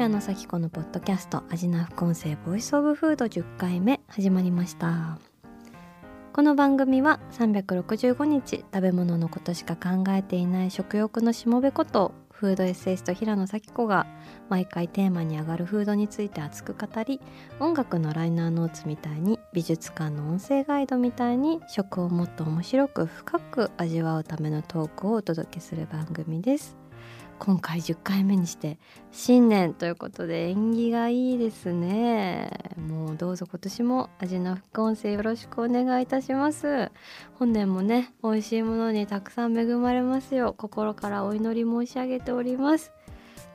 平野紗季子のポッドキャスト味な副音声 Voice of Food 10回目始まりました。この番組は365日食べ物のことしか考えていない食欲のしもべことフードエッセイスト平野紗季子が毎回テーマに上がるフードについて熱く語り音楽のライナーノーツみたいに美術館の音声ガイドみたいに食をもっと面白く深く味わうためのトークをお届けする番組です。今回10回目にして新年ということで縁起がいいですね。もうどうぞ今年も味の副音声よろしくお願いいたします。本年もね美味しいものにたくさん恵まれますよう心からお祈り申し上げております。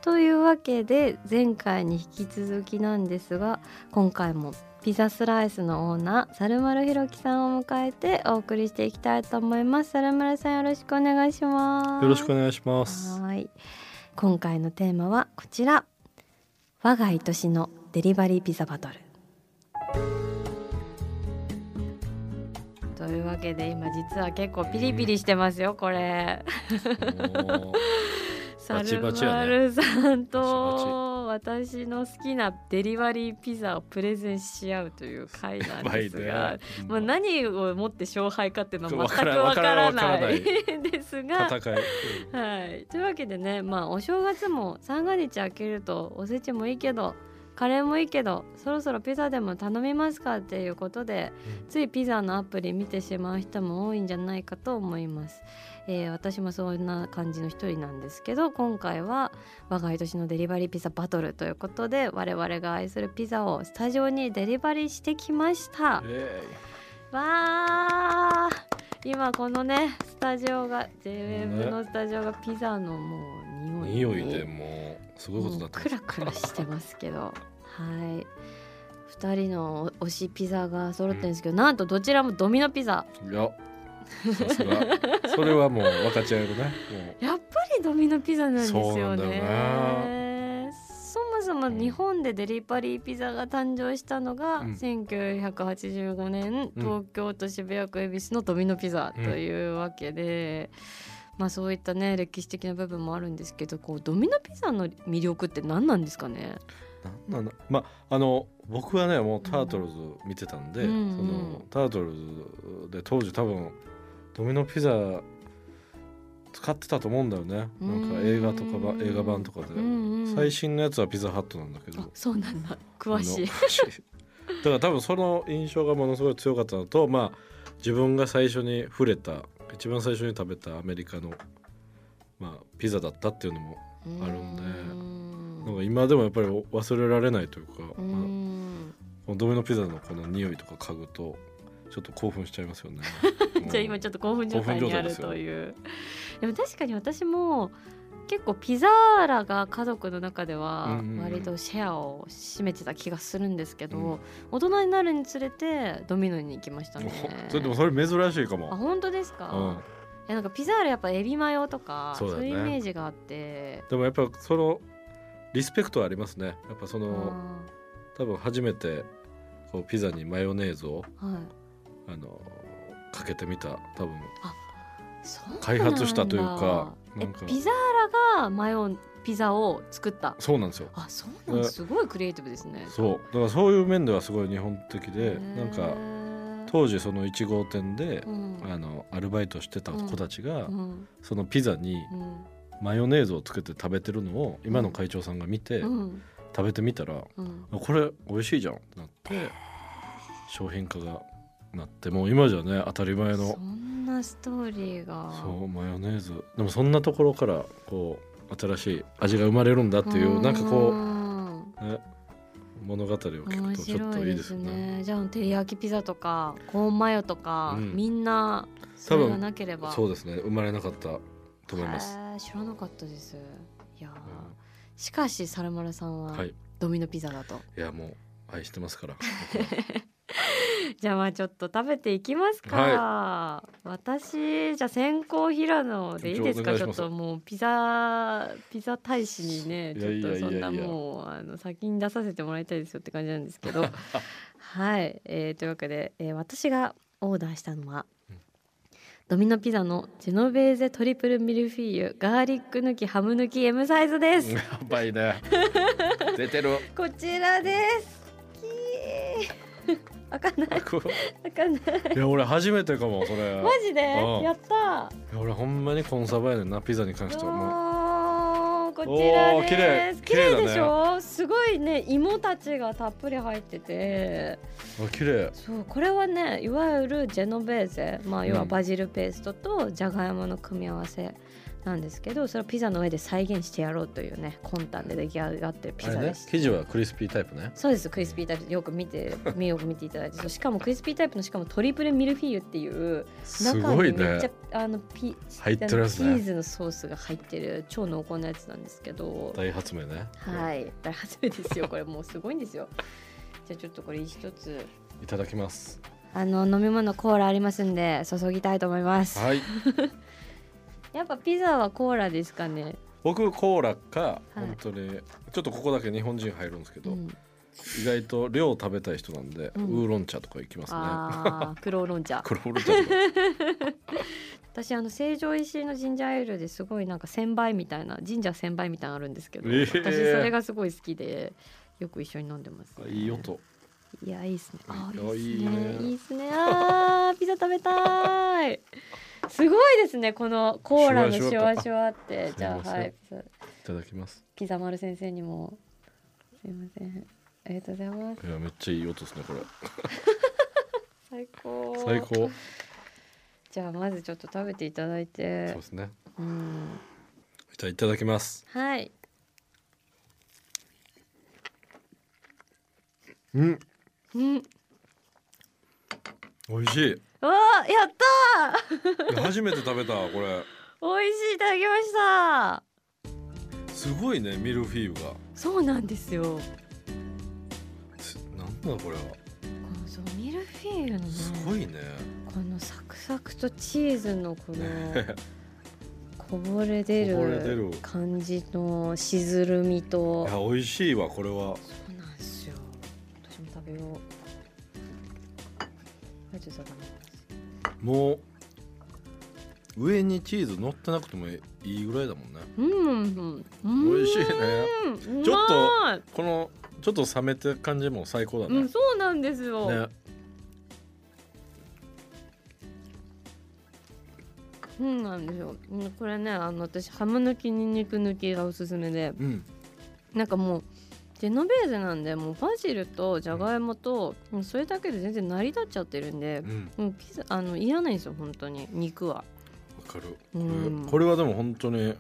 というわけで前回に引き続きなんですが今回もピザスライスのオーナー猿丸ひろきさんを迎えてお送りしていきたいと思います。猿丸さんよろしくお願いします。よろしくお願いします。はい。今回のテーマはこちら。我が愛しのデリバリーピザバトル。というわけで今実は結構ピリピリしてますよこれ。もうバチサルバルさんバと私の好きなデリバリーピザをプレゼンし合うという回なんですが、まあ、何をもって勝敗かっていうのは全くわからないですが。戦い。はい、というわけでね、まあ、お正月も三が日明けるとおせちもいいけどカレーもいいけどそろそろピザでも頼みますかっていうことで、ついピザのアプリ見てしまう人も多いんじゃないかと思います、えー私もそんな感じの一人なんですけど今回は我が愛年のデリバリーピザバトルということで我々が愛するピザをスタジオにデリバリーしてきました。えわー今このねスタジオが JWEB のスタジオがピザのもうい匂いに匂いでもうすごいことになってもうクラクラしてますけど。はい。2人の推しピザが揃ってるんですけど、なんとどちらもドミノピザ。いや。さすが。それはもう分かち合えるね。もやっぱりドミノピザなんですよね。よ。そもそも日本でデリバリーピザが誕生したのが、うん。1985年東京都渋谷区恵比寿のドミノピザというわけで、まあそういったね歴史的な部分もあるんですけどこうドミノピザの魅力って何なんですかね？うなんなんだ。まああの僕はねもうタートルズ見てたんで、うんうん。そのタートルズで当時多分ドミノピザ使ってたと思うんだよね。なんか映画とかば映画版とかで。最新のやつはピザハットなんだけど。あ。そうなんだ。詳しい。だから多分その印象がものすごい強かったのとまあ自分が最初に触れた一番最初に食べたアメリカの、まあ、ピザだったっていうのもあるんでうん。なんか今でもやっぱり忘れられないというか、うまん。あ、このドミノピザのこの匂いとか嗅ぐとちょっと興奮しちゃいますよね。じゃあ今ちょっと興奮状態にあるという。でも確かに私も結構ピザーラが家族の中では割とシェアを占めてた気がするんですけど、うん。大人になるにつれてドミノに行きましたね。おそれでもそれ珍しいかあも。本当ですか、うん、いやなんかピザーラやっぱエビマヨとかそうね。いうイメージがあって。でもやっぱそのリスペクトはありますね。やっぱそのあ多分初めてこうピザにマヨネーズをーはいあのかけてみた多分。開発したというかなんか。えピザーラがマヨピザを作った。そうなんですよ。あそうなんすごいクリエイティブですね。そう。だからそういう面ではすごい日本的でなんか当時その1号店でう、ん。あのアルバイトしてた子たちが、うん。そのピザにうん。マヨネーズをつけて食べてるのを今の会長さんが見て、うん。食べてみたらこれ美味しいじゃんってなって商品化がなってもう今じゃね当たり前そのんなストーリーが。そうマヨネーズ。でもそんなところからこう新しい味が生まれるんだっていうなんかこんう、ね、物語を聞面くとちょっといいでですよね。すねじゃあ照り焼きピザとかコーンマヨとか、うん。みんなそれがなければ。そうですね。生まれなかったと思います。知らなかったです。いやー、しかしサルマルさんははい。ドミノピザだと、いやもう愛してますから。じゃあまあちょっと食べていきますか、私じゃあ先行平野でいいですか。ちょっともうピザピザ大使にねちょっとそんなもうあの先に出させてもらいたいですよって感じなんですけど。はい、えーというわけで、えー私がオーダーしたのは、うん。ドミノピザのジェノベーゼトリプルミルフィーユガーリック抜きハム抜き M サイズです。やばいね。出てる。こちらですきー開かない。こ開かない。いや俺初めてかもそれ。マジで？うん。やった。いや俺ほんまにコンサバやねんなピザに関しては。もおーこちらです。綺麗。でしょ？すごいね芋たちがたっぷり入ってて。うあ綺麗。そうこれはねいわゆるジェノベーゼ。まあ要はうんバジルペーストとじゃがいもの組み合わせなんですけどそれをピザの上で再現してやろうというね魂胆で出来上がってるピザです、生地はクリスピータイプね。そうですクリスピータイプよく見てよく見ていただいてしかもクリスピータイプのしかもトリプルミルフィーユっていうす中ごいにめっちゃね。あのピ入ってるねチーズのソースが入ってる超濃厚なやつなんですけど大発明ね。はい大初めですよこれもうすごいんですよじゃあちょっとこれ一ついただきます。あの飲み物コーラありますんで注ぎたいと思いますはい。やっぱピザはコーラですかね。僕コーラかはい。本当にちょっとここだけ日本人入るんですけど、うん。意外と量食べたい人なんで、うん。ウーロン茶とか行きますね。あー 黒ウーロン茶。黒ウーロン茶。私あの成城石井のジンジャーエールですごいなんか千倍みたいな神社千倍みたいなのあるんですけど、えー。私それがすごい好きでよく一緒に飲んでます、ね、いい音。いやいいっすね。あいいいっすね。やいいね。いいっすね。あーピザ食べたい すごいですねこのコーラのシュワシュワってじゃあはいいただきます。ピザ丸先生にもすいませんありがとうございますいやめっちゃいい音ですねこれ。最高最高。じゃあまずちょっと食べていただいそうてですね。うんじゃあいただきます。はいうん。うん美味しい。うわーやった初めて食べたこれ。ー美味しいいただきましたすごいねミルフィーユが。そうなんですよすなんだこれは。このそうミルフィーユのねすごいね。このサクサクとチーズのこのねこぼれ出るる感じのしずるみといや美味しいわこれは。そうなんですよ私も食べようありがとうございますもう上にチーズ乗ってなくてもいいぐらいだもんね。うんうん美味しいねうんちょっとうまいこのちょっと冷めた感じも最高だね。うんそうなんですよ、ね。そうなんですようんこれねあの私ハム抜きにんにく抜きがおすすめでうん。なんかもうジェノベーゼなんでもうバジルとじゃがいもとそれだけで全然成り立っちゃってるんでうん。もうピザあのいらないんですよ本当に肉はわかる。うんこれはでも本当に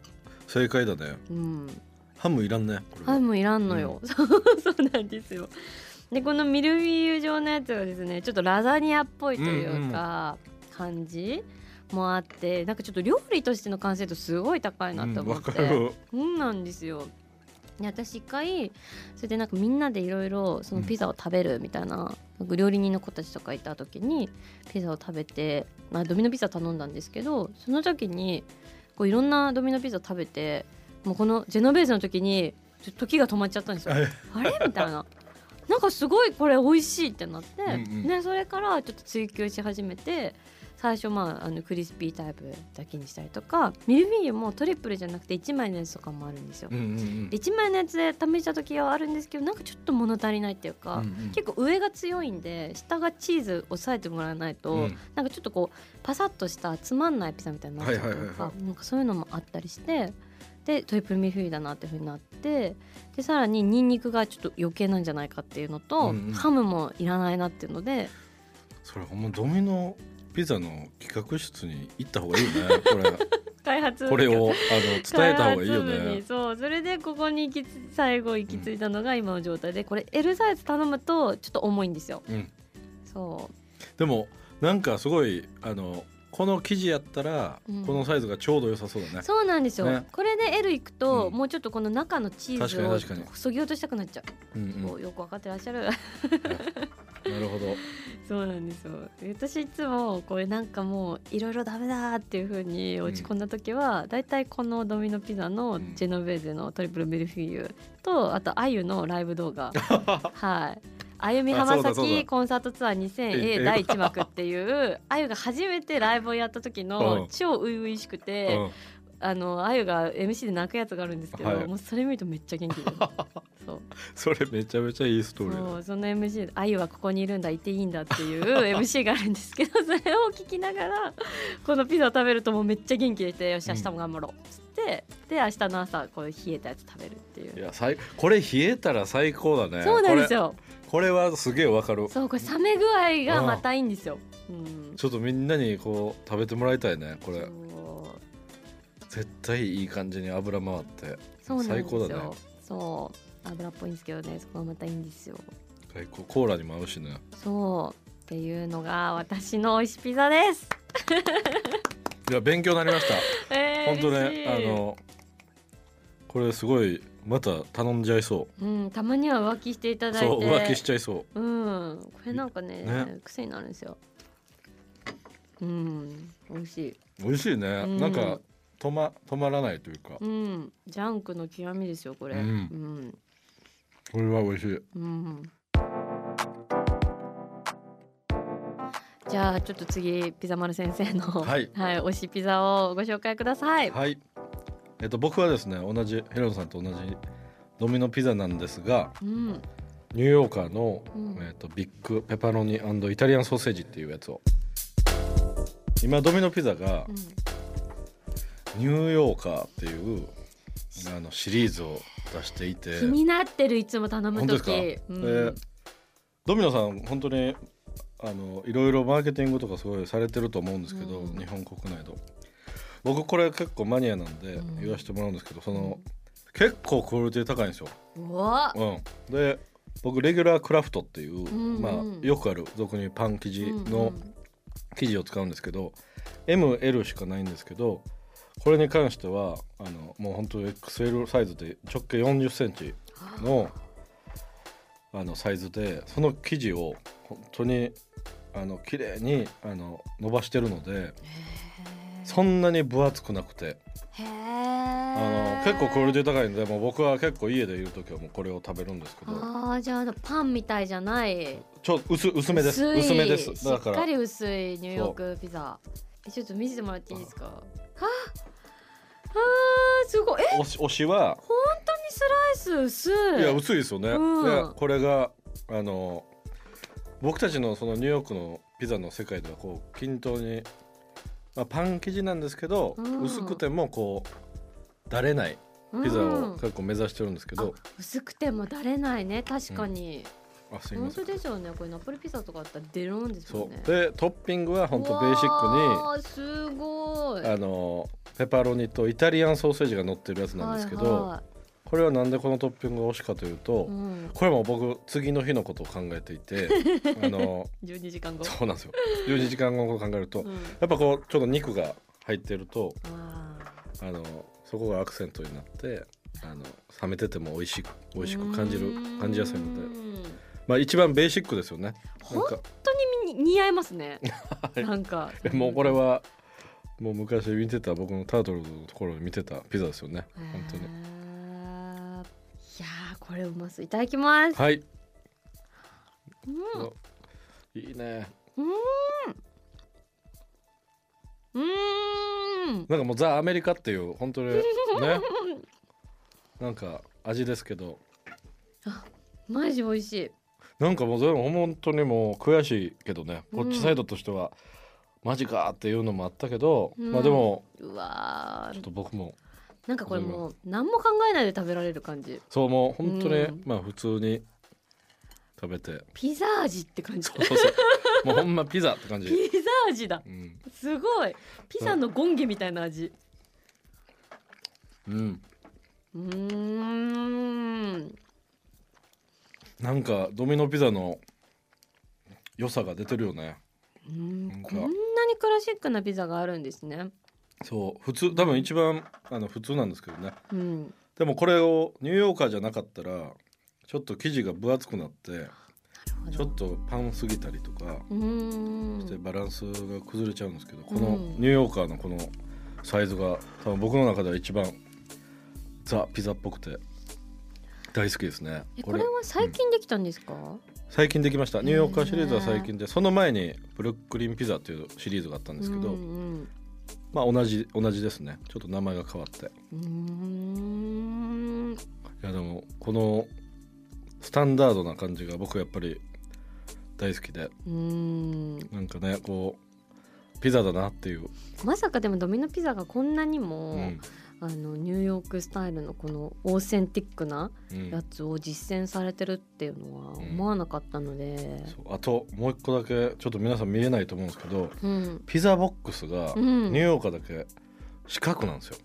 正解だね。うんハムいらんね。ハムいらんのよ、そう そうなんですよでこのミルフィーユ状のやつがですねちょっとラザニアっぽいというか、感じもあってなんかちょっと料理としての完成度すごい高いなってうんわ思って、かる。そうなんですよで私一回それでなんかみんなでいろいろそのピザを食べるみたいな,、料理人の子たちとかいた時にピザを食べて、まあ、ドミノピザ頼んだんですけどその時にこういろんなドミノピザ食べてもうこのジェノベーゼの時に時が止まっちゃったんですよ。はいあれ？みたいな。なんかすごいこれ美味しいってなって、うんうんでそれからちょっと追求し始めて最初まああのクリスピータイプだけにしたりとかミルフィーユもトリプルじゃなくて1枚のやつとかもあるんですよ。うんうんうん。で1枚のやつで試した時はあるんですけどなんかちょっと物足りないっていうか、うんうん。結構上が強いんで下がチーズ押さえてもらわないと、うん。なんかちょっとこうパサッとしたつまんないピザみたいになっちゃうとかなんかそういうのもあったりしてでトリプルミルフィーユだなっていうふうになってでさらにニンニクがちょっと余計なんじゃないかっていうのと、うんうん。ハムもいらないなっていうのでそれほんまドミノピザの企画室に行った方がいいね。これ。開発これをあの伝えた方がいいよね。そうそれでここに行きつ最後行き着いたのが今の状態でこれ L サイズ頼むとちょっと重いんですよ。うん。そでもなんかすごいあのこの生地やったら、うん。このサイズがちょうど良さそうだね。うそうなんですよ、ね。これで L 行くと、うん。もうちょっとこの中のチーズをそぎ落としたくなっちゃう、うんうん。よくわかってらっしゃる なるほど。そうなんですよ。私いつもこれなんかもういろいろダメだっていう風に落ち込んだ時は、だいたいこのドミノピザのうん。ジェノベーゼのトリプルミルフィーユとあとあゆのライブ動画。はい。あゆみ浜崎コンサートツアー 2000A え第1幕っていうあゆが初めてライブをやった時のうん。超初々しくて、うんあのあゆが MC で泣くやつがあるんですけど、はい。もうそれ見るとめっちゃ元気で。そう。それめちゃめちゃいいストーリーだ。そうその MC で「あゆはここにいるんだいていいんだ」っていう MC があるんですけど それを聞きながらこのピザを食べるともうめっちゃ元気出て「よし明日も頑張ろう」っつってで明日の朝こう冷えたやつ食べるっていう。いや最これ冷えたら最高だね。そうなんですよ。これはすげえわかる。そうこれ冷め具合がまたいいんですよ、うん、ちょっとみんなにこう食べてもらいたいねこれ絶対いい感じに油回って。最高だね。そう。油っぽいんですけどね。そこがまたいいんですよ。最高。コーラにも合うしね。そう。っていうのが私の美味しいピザです。いや勉強になりました。えー、本当ねあのこれすごいまた頼んじゃいそう。ん、たまには浮気していたうだいて。そう浮気しちゃいそう。うん、これなんかねね。癖になるんですよ。うん、美味しい。美味しいね、うんなん。か止ま止まらないというか。うん、ジャンクの極みですよこれ。うん。うん、これは美味しい。うん。じゃあちょっと次ピザ丸先生のはい。はい、美味しいピザをご紹介ください。はい。えっと僕はですね同じヘロンさんと同じドミノピザなんですがうん、ニューヨーカーの、うん。えっとビッグペパロニイタリアンソーセージっていうやつを。今ドミノピザがうんニューヨーカーっていうあのシリーズを出していて。気になってるいつも頼む本当ですか、時うん。でドミノさん本当にあのいろいろマーケティングとかすごいされてると思うんですけど、うん。日本国内の僕これ結構マニアなんでうん。言わせてもらうんですけど、その結構クオリティ高いんですよ、うん、で僕レギュラークラフトっていう、んうん。まあ、よくある俗にパン生地うんの生地を使うんですけど、ML しかないんですけどこれに関してはあのもう本当 XL サイズで直径4 0センチのあのサイズでその生地を本当にあの綺麗にあの伸ばしてるのでそんなに分厚くなくてあの結構クオリティ高いんでもう僕は結構家でいる時はもうこれを食べるんですけど。ああじゃあパンみたいじゃない。ちょ薄薄めです。薄めです。しだかっからり薄いニューヨークピザ。えちょっと見せてもらっていいですか？ーすごい。えおし推しは本当にスライス薄いいや薄いですよね、うん。でこれがあの僕たちのそのニューヨークのピザの世界ではこう均等に、まあ、パン生地なんですけど、うん。薄くてもこうだれないピザうん。を結構目指してるんですけど、あ薄くてもだれないね確かに、あすいま本せん。当ですよね。これナポリピザとかあったらデロンですそう。よねでトッピングは本当ベーシッックにすごい。クにあのペパロニとイタリアンソーセージが乗ってるやつなんですけど、はこれはなんでこのトッピングが惜しいかというと、いうん、これも僕次の日のことを考えていて あの12時間後。そうなんですよ。12時間後を考えると、うん、やっぱこうちょっと肉が入ってるとああのそこがアクセントになってあの冷めてても美味しく美ー味しく感じるうん。感じやすいのでまあ一番ベーシックですよね。本か。当に似合いますね。なんか。もうこれはもう昔見てた僕のタートルのところに見てたピザですよね。本当に。いやーこれうまそうい。ただきます、はい。うん。おいいね。うーん。なんかもうザ・アメリカっていう本当にね。なんか味ですけど。マジ美味しいなんかもうでも本当にもう悔しいけどね。こっちサイドとしては、マジかっていうのもあったけど、うん。まあでもうわー。ちょっと僕も。なんかこれもう何も考えないで食べられる感じ。そうもう本当に、うん。まあ普通に食べて。ピザ味って感じ。そうそうそう。もうほんまピザって感じ、ピザ味だ。うん、すごい。ピザのゴンゲみたいな味。うん。うーんなんかドミノピザの良さが出てるよね。うんこんなにクラシックなピザがあるんですね。そう普通多分一番あの普通なんですけどね。うん。でもこれをニューヨーカーじゃなかったらちょっと生地が分厚くなってちょっとパンすぎたりとかしてバランスが崩れちゃうんですけど、こうのんニューヨーカーのこのサイズが多分僕の中では一番ザ・ピザっぽくて大好きですね。えこれは最近できたんですか、最近できました。ニューヨーカーシリーズは最近でその前にブルックリンピザっていうシリーズがあったんですけど、うんまあ同じ同じですね。ちょっと名前が変わって。うん、いやでもこのスタンダードな感じが僕やっぱり大好きで。うーん。なんかねこうピザだなっていう、まさかでもドミノピザがこんなにも、うんあのニューヨークスタイルのこのオーセンティックなうん。やつを実践されてるっていうのは思わなかったので、そう。あともう一個だけちょっと皆さん見えないと思うんですけどうん、ピザボックスがうん。ニューヨーカーだけ四角なんですよ。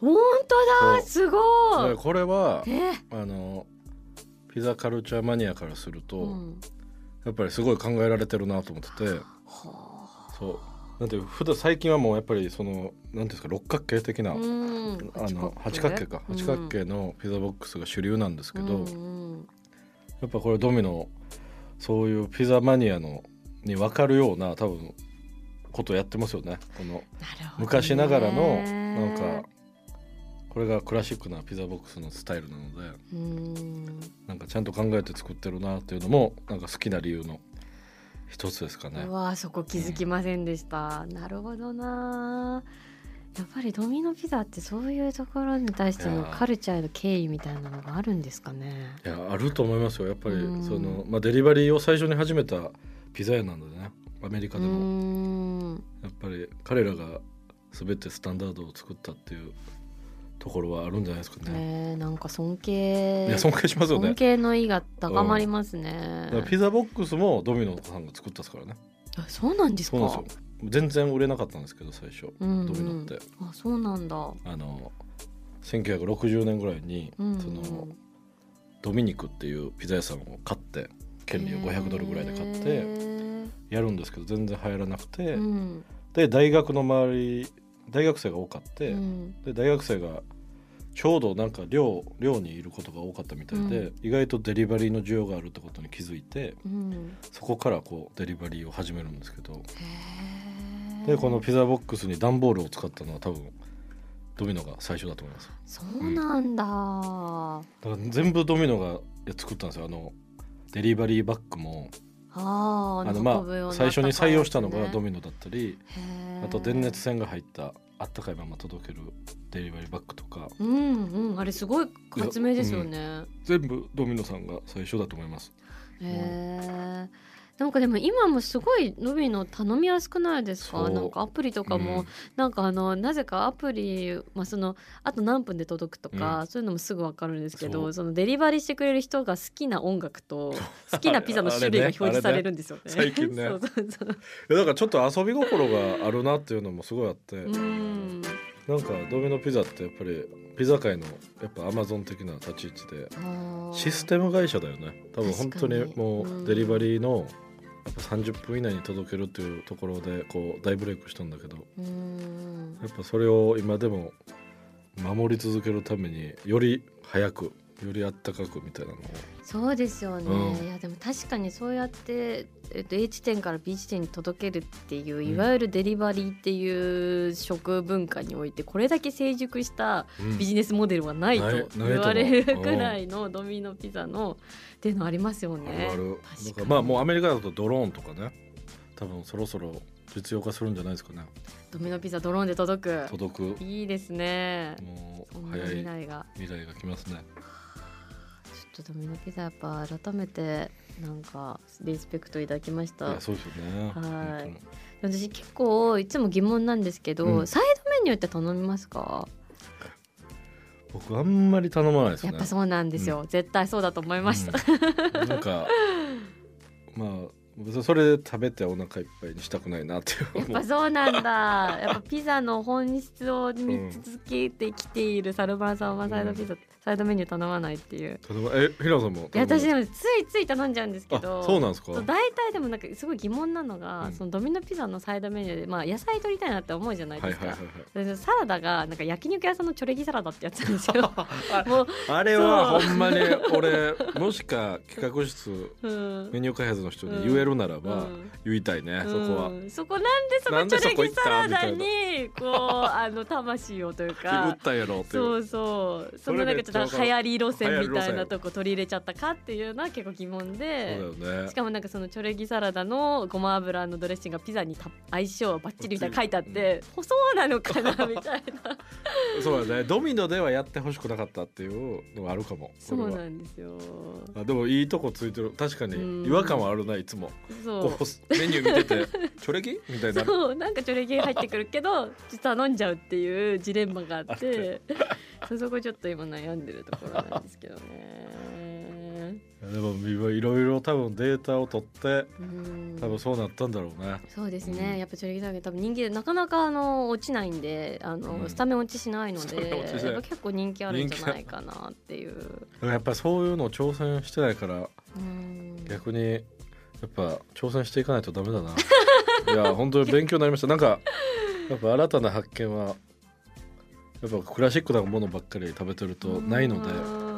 本当だ！すごい！でこれはえ？あのピザカルチャーマニアからすると、うん。やっぱりすごい考えられてるなと思ってて。はあ。そうなんて普段最近はもうやっぱりそのなんていうんですか六角形的な、うん。あの八角形？か八角形のピザボックスが主流なんですけど、やっぱこれドミノそういうピザマニアのに分かるような多分ことやってますよね。この昔ながらのなんかこれがクラシックなピザボックスのスタイルなのでうん。なんかちゃんと考えて作ってるなっていうのもなんか好きな理由の一つですかね。う。わそこ気づきませんでした、なるほどな。やっぱりドミノピザってそういうところに対してのカルチャーへの敬意みたいなのがあるんですかね。いやあると思いますよ。やっぱりうん。その、まあ、デリバリーを最初に始めたピザ屋なんでね。アメリカうでも。ん。やっぱり彼らが全てスタンダードを作ったっていうところはあるんじゃないですかね。ねえなんか尊敬いや尊敬しますよね。尊。敬の意が高まりますね。だからピザボックスもドミノさんが作ったですからね。あそうなんですか？そうなんですよ。全然売れなかったんですけど最初うんうん。ドミノって、あそうなんだ。あの1960年ぐらいに、うんうん。そのドミニクっていうピザ屋さんを買って権利を500ドルぐらいで買ってへやるんですけど全然流行らなくて、えうん。で大学の周り大学生が多かって、うん。で大学生がちょうどなんか寮寮にいることが多かったみたいで、う意外とデリバリーの需要があるってことに気づいてうん。そこからこうデリバリーを始めるんですけど。でこのピザボックスに段ボールを使ったのは多分ドミノが最初だと思います。そうなんだ、だから全部ドミノが作ったんですよ。あのデリバリーバッグもあのまあ最初に採用したのがドミミノだったりノあと電熱線が入ったあったかいまま届けるデリバリーバッグとか。うんうん。あれすごい発明ですよね、全部ドミノさんが最初だと思います。へえなんかでも今もすごいドミノ頼みやすくないですか？なんかアプリとかも、うん。なんかあのなぜかアプリ、まあ、そのあと何分で届くとか、うん。そういうのもすぐわかるんですけそどそう。のデリバリーしてくれる人が好きな音楽と好きなピザの種類が表示されるんですよね。あれね。最近ね。そうそうそう。だからちょっと遊び心があるなっていうのもすごいあって、うん。なんかドミノピザってやっぱりピザ界のやっぱアマゾン的な立ち位置でシステム会社だよね。多分本当にもうデリバリーの30分以内に届けるっていうところでこう大ブレイクしたんだけどうん。やっぱそれを今でも守り続けるためにより早くよりあったかくみたいなのを。そうですよね、うん。いやでも確かにそうやって、えっと、A 地点から B 地点に届けるっていう、ん。いわゆるデリバリーっていう食文化においてこれだけ成熟したうん。ビジネスモデルはないと言われるくらいのドミノピザのっていうのありますよあね。るある。確かに。だからまあもうアメリカだとドローンとかね。多分そろそろ実用化するんじゃないですかね。ドミノピザドローンで届く。届く。いいですね。もうん早い未来が。未来が来ますね。ちょっとドミノピザやっぱ改めてなんかリスペクトいただきました。いや。そうですよね。はい。本私結構いつも疑問なんですけど、うん。サイドメニューって頼みますか、僕あんまり頼まないですね。やっぱそうなんですよ、絶対そうだと思いました、うん。なんかまあそれで食べてお腹いっぱいにしたくないなっていう。やっぱそうなんだ。やっぱピザの本質を見続けてきているサルバーさんはサイドピザ、サイドメニュー頼まないっていう。例え平野さんもい？や私でももついつい頼んじゃうんですけど。あそうなんですか？大体でもなんかすごい疑問なのが、うん。そのドミノピザのサイドメニューで、まあ、野菜取りたいなって思うじゃないですか、はいはいはいはい。でサラダがなんか焼肉屋さんのチョレギサラダってやつなんですよ。もう、あれはほんまに 俺もしか企画室うん。メニュー開発の人に言えるならばうん。言いたいね、そこは。うんそこなんでそのチョレギサラダみにこうあの魂をという 打かったんやろっていう。そうそう。そのなんかちょっと流行り路線みたいなとこ取り入れちゃったかっていうのは結構疑問で。そうだよね。しかもなんかそのチョレギサラダのごま油のドレッシングがピザにた相性バッチリみたいな書いてあって細なのかなみたいな。そうだね。ドミノではやってほしくなかったっていうのがあるかもこそうなんですよ。あでもいいとこついてる。確かうん。に違和感はあるないつも。そう。メニュー見てて「チョレギ?」みたいなそうなんかチョレギ入ってくるけど実は飲んじゃうっていうジレンマがあってそうそこちょっと今悩んでるところなんですけどね。でもいろいろ多分データを取ってうん。多分そうなったんだろうね。そうですね、うん。やっぱチョレギサラダ多分人気でなかなかあの落ちないんであの、うん。スタメン落ちしないので結構人気あるんじゃないかなっていう。やっぱそういうのを挑戦してないからうん。逆にやっぱ挑戦していかないとダメだな。いや本当に勉強になりました。なんかやっぱ新たな発見はやっぱクラシックなものばっかり食べてるとないので。うん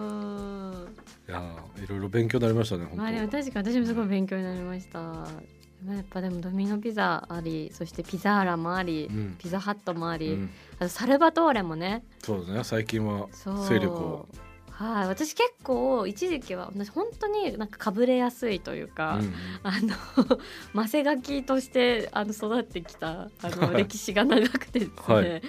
いやいろいろ勉強になりましたね本当、まあでも確かに私もすごい勉強になりました。やっぱでもドミノピザありそしてピザーラもあり、うん。ピザハットもあり、うん。あとサルバトーレもね。そうだね最近は勢力をはい私結構一時期は私本当になんかかぶれやすいというか、うんあのマセガキとしてあの育ってきたあの歴史が長くてですね、はい。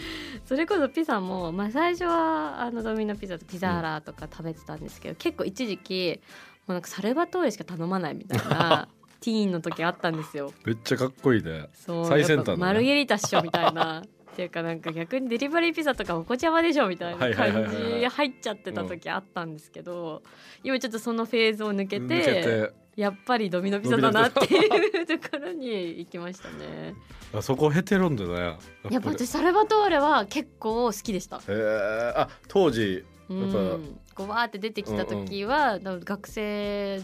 それこそピザも、まあ、最初はあのドミノピザとピザーラとか食べてたんですけど、結構一時期もうなんかサルバトーレしか頼まないみたいな ティーンの時あったんですよ。めっちゃかっこいいね。そう最先端だね。マルゲリータっしょみたいな。っていうかなんか逆にデリバリーピザとかお子ちゃまでしょみたいな感じ入っちゃってた時あったんですけど、今ちょっとそのフェーズを抜けてやっぱりドミノピザだなっていうところに行きましたね。あそこ経てるんだね。やっぱり。やっぱ私サルバトーレは結構好きでした。へえあ当時。うやっぱ。ん、こうわーって出てきた時は、多分学生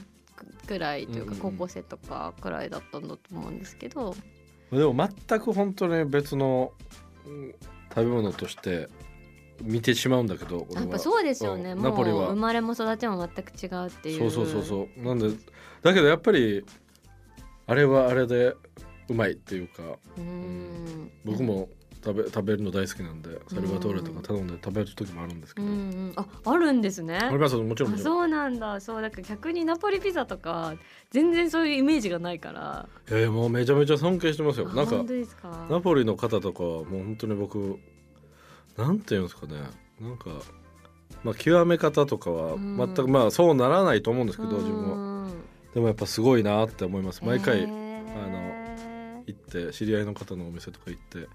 くらいというかうんうんうん。高校生とかくらいだったんだと思うんですけど、でも全く本当に別のうん食べ物として見てしまうんだけど俺は。やっぱそうですよね、うんもうナポリは。生まれも育ちも全く違うっていう。そうそうそうそう。なんでだけどやっぱりあれはあれでうまいっていうかううん。僕も食べ食べるの大好きなんでサルバトーレとか頼んで食べる時もあるんですけど、うんうん。ああるんですね。ありますもちろんもちろん。あそうなんだ。そうだから逆にナポリピザとか全然そういうイメージがないから。いやいやもうめちゃめちゃ尊敬してますよ。あなんか本当ですか？ナポリの方とかはもう本当に僕なんていうんですかね。なんかまあ極め方とかはうん。全くまあそうならないと思うんですけど自分は。はでもやっぱすごいなって思います。毎回あの行って知り合いの方のお店とか行って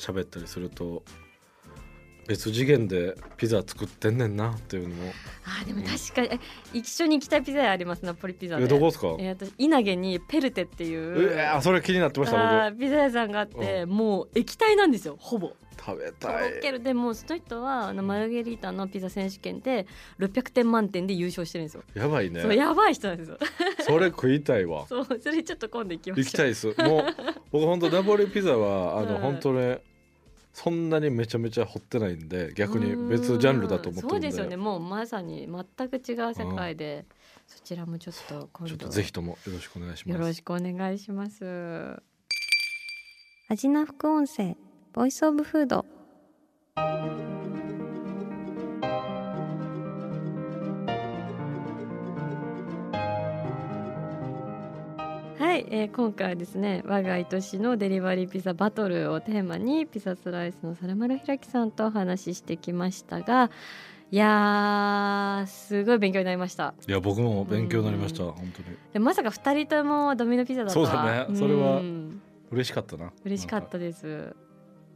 喋ったりすると別次元でピザ作ってんねんなっていうのも。あでも確かにえ一緒に行きたいピザ屋ありますナポリピザで。えどこですか？えー、私稲毛にペルテっていう。えあそれ気になってましたあーピザ屋さんがあって、もう液体なんですよほぼ。僕食べとたい。ろける。でもうその人はあのマルゲリータのピザ選手権で600点満点で優勝してるんですよ、やばいね。そうやばい人なんですよ。それ食いたいわ。そうそれちょっと今度行きまし行きたいです。もう僕本当ナポリピザはあの、うん。本当ねそんなにめちゃめちゃ掘ってないんで逆に別ジャンルだと思ってるんで。そうですよね。もうまさに全く違う世界で、そちらもちょっと今度。ちょっとぜひともよろしくお願いします。よろしくお願いします。アジナ副音声ボイスオブフードはい、えー今回はですね我が愛しのデリバリーピザバトルをテーマにピザスライスのサルマルヒラキさんとお話ししてきましたがいやーすごい勉強になりました。いや僕も勉強になりましたうん。本当に。でまさか二人ともドミノピザだとはそうだねそれはん。嬉しかったな。嬉しかったです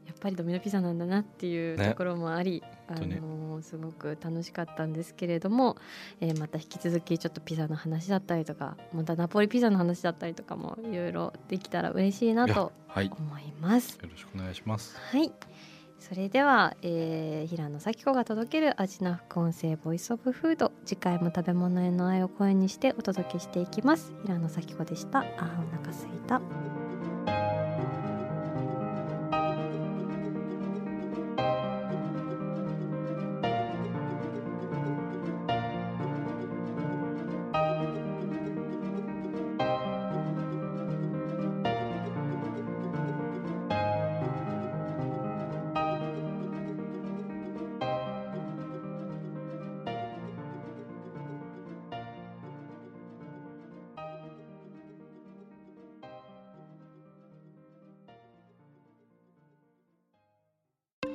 やっぱりドミノピザなんだなっていうね。ところもあり、あ当に。のすごく楽しかったんですけれども、えーまた引き続きちょっとピザの話だったりとかまたナポリピザの話だったりとかもいろいろできたら嬉しいなとはい。よ思います。ろしくお願いします。はい。それでは、えー平野咲子が届ける味な副音声ボイスオブフード次回も食べ物への愛を声にしてお届けしていきます。平野咲子でした。あーお腹すいた